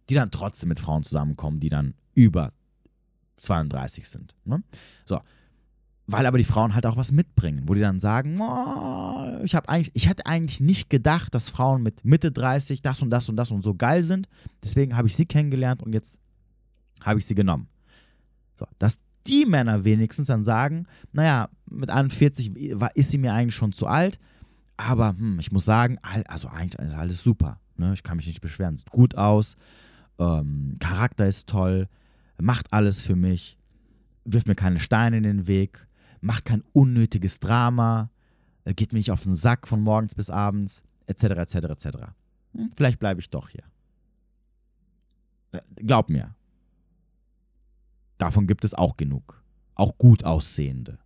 die dann trotzdem mit Frauen zusammenkommen, die dann über 32 sind. Ne? So, weil aber die Frauen halt auch was mitbringen, wo die dann sagen, oh, ich habe eigentlich, ich hätte eigentlich nicht gedacht, dass Frauen mit Mitte 30 das und das und das und so geil sind. Deswegen habe ich sie kennengelernt und jetzt habe ich sie genommen. So, dass die Männer wenigstens dann sagen, naja, mit 41 ist sie mir eigentlich schon zu alt, aber hm, ich muss sagen, also eigentlich ist alles super. Ne? Ich kann mich nicht beschweren. Sieht gut aus, ähm, Charakter ist toll, macht alles für mich, wirft mir keine Steine in den Weg macht kein unnötiges Drama, äh, geht mir nicht auf den Sack von morgens bis abends, etc., etc., etc. Hm, vielleicht bleibe ich doch hier. Äh, glaub mir, davon gibt es auch genug. Auch gut aussehende.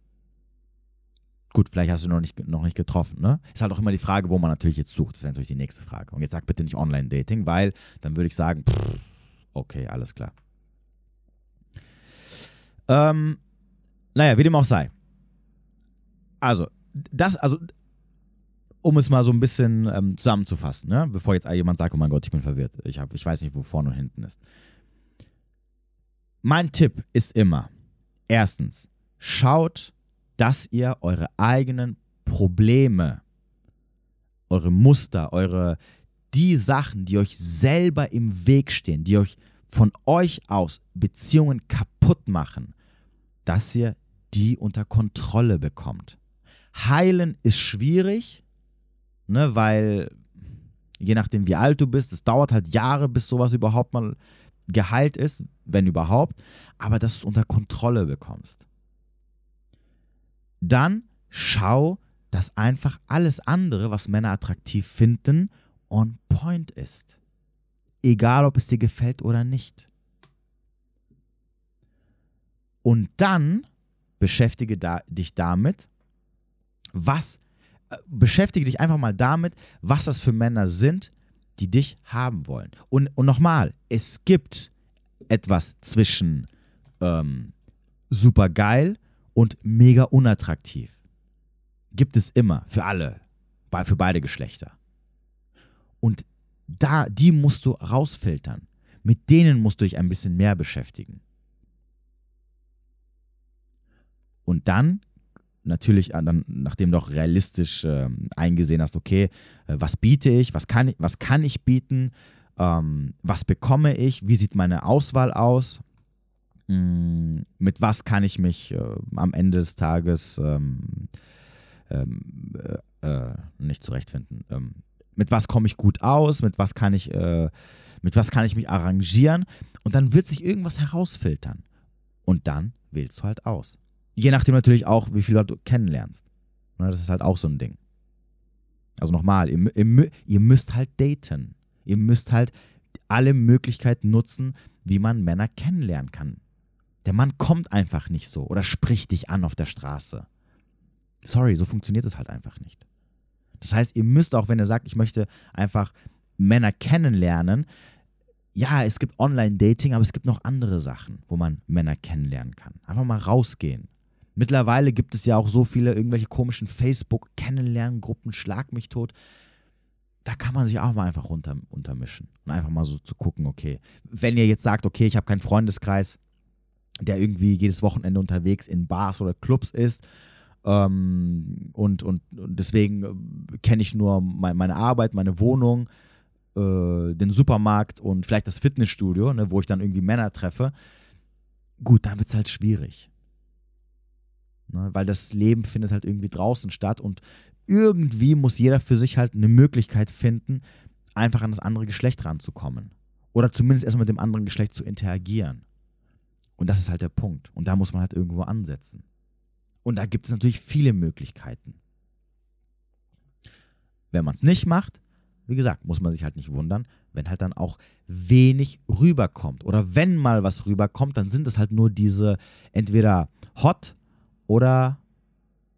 Gut, vielleicht hast du noch nicht, noch nicht getroffen, ne? Ist halt auch immer die Frage, wo man natürlich jetzt sucht. Das ist natürlich die nächste Frage. Und jetzt sag bitte nicht Online-Dating, weil dann würde ich sagen, pff, okay, alles klar. Ähm, naja, wie dem auch sei also, das, also, um es mal so ein bisschen ähm, zusammenzufassen, ne? bevor jetzt jemand sagt, oh mein Gott, ich bin verwirrt. Ich, hab, ich weiß nicht, wo vorne und hinten ist. Mein Tipp ist immer, erstens, schaut, dass ihr eure eigenen Probleme, eure Muster, eure, die Sachen, die euch selber im Weg stehen, die euch von euch aus Beziehungen kaputt machen, dass ihr die unter Kontrolle bekommt. Heilen ist schwierig, ne, weil je nachdem, wie alt du bist, es dauert halt Jahre, bis sowas überhaupt mal geheilt ist, wenn überhaupt, aber dass du es unter Kontrolle bekommst. Dann schau, dass einfach alles andere, was Männer attraktiv finden, on point ist. Egal, ob es dir gefällt oder nicht. Und dann beschäftige da, dich damit, was, äh, beschäftige dich einfach mal damit, was das für Männer sind, die dich haben wollen. Und, und nochmal, es gibt etwas zwischen ähm, super geil und mega unattraktiv. Gibt es immer, für alle, für beide Geschlechter. Und da, die musst du rausfiltern. Mit denen musst du dich ein bisschen mehr beschäftigen. Und dann natürlich, äh, dann, nachdem du auch realistisch äh, eingesehen hast, okay, äh, was biete ich, was kann ich, was kann ich bieten, ähm, was bekomme ich, wie sieht meine Auswahl aus, hm, mit was kann ich mich äh, am Ende des Tages ähm, ähm, äh, äh, nicht zurechtfinden. Ähm, mit was komme ich gut aus, mit was kann ich, mit was kann ich mich arrangieren und dann wird sich irgendwas herausfiltern. Und dann wählst du halt aus. Je nachdem natürlich auch, wie viele Leute du kennenlernst. Ne, das ist halt auch so ein Ding. Also nochmal, ihr, ihr, ihr müsst halt daten. Ihr müsst halt alle Möglichkeiten nutzen, wie man Männer kennenlernen kann. Der Mann kommt einfach nicht so oder spricht dich an auf der Straße. Sorry, so funktioniert es halt einfach nicht. Das heißt, ihr müsst auch, wenn ihr sagt, ich möchte einfach Männer kennenlernen, ja, es gibt Online-Dating, aber es gibt noch andere Sachen, wo man Männer kennenlernen kann. Einfach mal rausgehen. Mittlerweile gibt es ja auch so viele irgendwelche komischen Facebook-Kennenlerngruppen, Schlag mich tot. da kann man sich auch mal einfach runter, untermischen und einfach mal so zu gucken, okay, wenn ihr jetzt sagt, okay, ich habe keinen Freundeskreis, der irgendwie jedes Wochenende unterwegs in Bars oder Clubs ist ähm, und, und, und, deswegen äh, kenne ich nur mein, meine Arbeit, meine Wohnung, äh, den Supermarkt und vielleicht das Fitnessstudio, ne, wo ich dann irgendwie Männer treffe, gut, dann wird es halt schwierig. Ne, weil das Leben findet halt irgendwie draußen statt und irgendwie muss jeder für sich halt eine Möglichkeit finden, einfach an das andere Geschlecht ranzukommen. Oder zumindest erstmal mit dem anderen Geschlecht zu interagieren. Und das ist halt der Punkt. Und da muss man halt irgendwo ansetzen. Und da gibt es natürlich viele Möglichkeiten. Wenn man es nicht macht, wie gesagt, muss man sich halt nicht wundern, wenn halt dann auch wenig rüberkommt. Oder wenn mal was rüberkommt, dann sind es halt nur diese entweder hot oder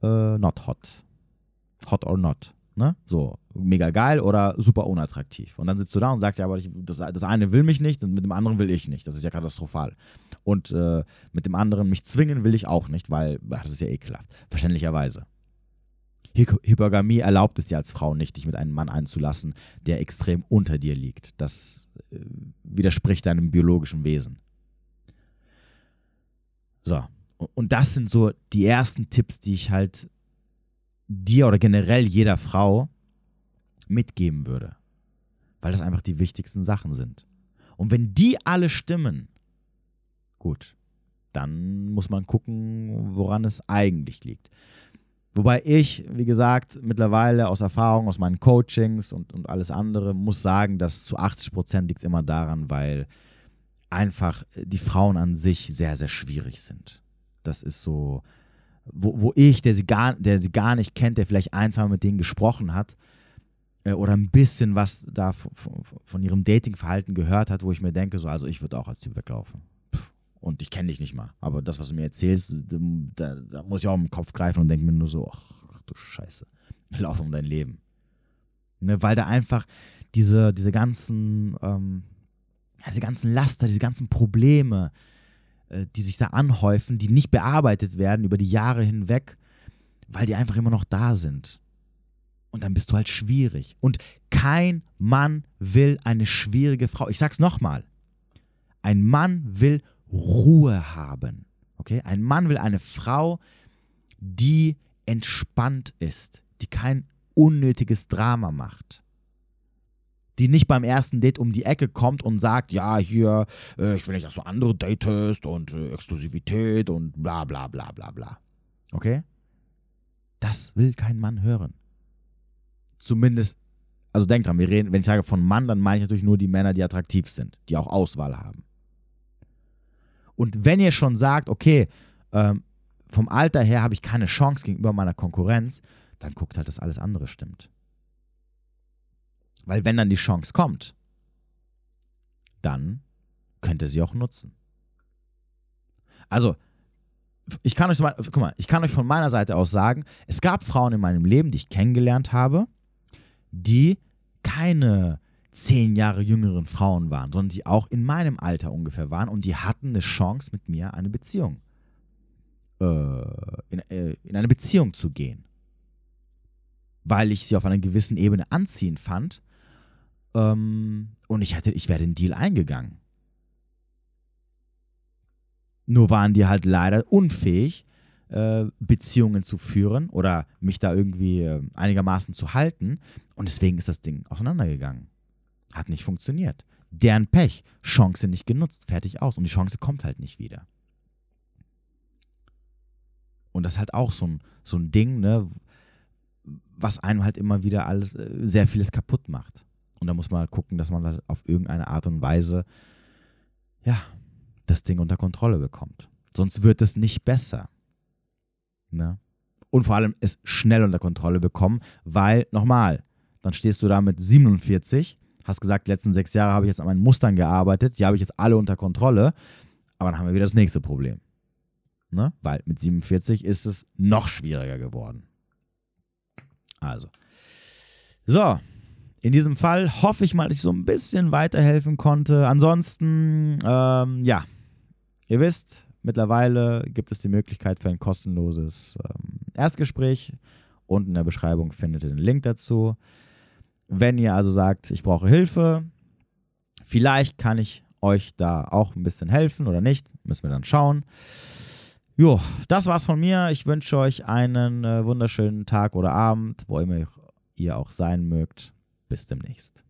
äh, not hot hot or not. Ne? So, mega geil oder super unattraktiv. Und dann sitzt du da und sagst, ja, aber ich, das, das eine will mich nicht und mit dem anderen will ich nicht. Das ist ja katastrophal. Und äh, mit dem anderen mich zwingen will ich auch nicht, weil ach, das ist ja ekelhaft. Verständlicherweise. Hypergamie erlaubt es ja als Frau nicht, dich mit einem Mann einzulassen, der extrem unter dir liegt. Das äh, widerspricht deinem biologischen Wesen. So. Und das sind so die ersten Tipps, die ich halt dir oder generell jeder Frau mitgeben würde. Weil das einfach die wichtigsten Sachen sind. Und wenn die alle stimmen, gut, dann muss man gucken, woran es eigentlich liegt. Wobei ich, wie gesagt, mittlerweile aus Erfahrung, aus meinen Coachings und, und alles andere, muss sagen, dass zu 80 Prozent liegt es immer daran, weil einfach die Frauen an sich sehr, sehr schwierig sind. Das ist so, wo, wo ich, der sie, gar, der sie gar nicht kennt, der vielleicht ein, zwei Mal mit denen gesprochen hat äh, oder ein bisschen was da von, von ihrem Datingverhalten gehört hat, wo ich mir denke, so, also ich würde auch als Typ weglaufen. Und ich kenne dich nicht mal. Aber das, was du mir erzählst, da, da muss ich auch im Kopf greifen und denke mir nur so, ach du Scheiße, lauf um dein Leben. Ne, weil da einfach diese, diese ganzen, ähm, diese ganzen Laster, diese ganzen Probleme, die sich da anhäufen, die nicht bearbeitet werden über die Jahre hinweg, weil die einfach immer noch da sind. Und dann bist du halt schwierig. Und kein Mann will eine schwierige Frau. Ich sag's nochmal. Ein Mann will Ruhe haben. Okay? Ein Mann will eine Frau, die entspannt ist, die kein unnötiges Drama macht die nicht beim ersten Date um die Ecke kommt und sagt, ja, hier, äh, ich will nicht, dass du andere datest und äh, Exklusivität und bla bla bla bla bla. Okay? Das will kein Mann hören. Zumindest, also denk dran, wir reden, wenn ich sage von Mann, dann meine ich natürlich nur die Männer, die attraktiv sind, die auch Auswahl haben. Und wenn ihr schon sagt, okay, ähm, vom Alter her habe ich keine Chance gegenüber meiner Konkurrenz, dann guckt halt, dass alles andere stimmt. Weil wenn dann die Chance kommt, dann könnt ihr sie auch nutzen. Also, ich kann euch, guck mal, ich kann euch von meiner Seite aus sagen, es gab Frauen in meinem Leben, die ich kennengelernt habe, die keine zehn Jahre jüngeren Frauen waren, sondern die auch in meinem Alter ungefähr waren und die hatten eine Chance, mit mir eine Beziehung, äh, in, äh, in eine Beziehung zu gehen. Weil ich sie auf einer gewissen Ebene anziehend fand ähm, und ich hatte, ich wäre den Deal eingegangen. Nur waren die halt leider unfähig, äh, Beziehungen zu führen oder mich da irgendwie äh, einigermaßen zu halten. Und deswegen ist das Ding auseinandergegangen. Hat nicht funktioniert. Deren Pech. Chance nicht genutzt. Fertig aus. Und die Chance kommt halt nicht wieder. Und das ist halt auch so ein, so ein Ding, ne, was einem halt immer wieder alles, äh, sehr vieles kaputt macht. Und da muss man halt gucken, dass man halt auf irgendeine Art und Weise, ja, das Ding unter Kontrolle bekommt. Sonst wird es nicht besser. Ne? Und vor allem es schnell unter Kontrolle bekommen, weil, nochmal, dann stehst du da mit 47, hast gesagt, die letzten sechs Jahre habe ich jetzt an meinen Mustern gearbeitet, die habe ich jetzt alle unter Kontrolle, aber dann haben wir wieder das nächste Problem. Ne? Weil mit 47 ist es noch schwieriger geworden. Also. So, in diesem Fall hoffe ich mal, dass ich so ein bisschen weiterhelfen konnte. Ansonsten, ähm, ja, ihr wisst, mittlerweile gibt es die Möglichkeit für ein kostenloses ähm, Erstgespräch. Unten in der Beschreibung findet ihr den Link dazu. wenn ihr also sagt, ich brauche Hilfe, vielleicht kann ich euch da auch ein bisschen helfen oder nicht, müssen wir dann schauen. Jo, das war's von mir. Ich wünsche euch einen äh, wunderschönen Tag oder Abend, wo immer ihr auch sein mögt. Bis demnächst.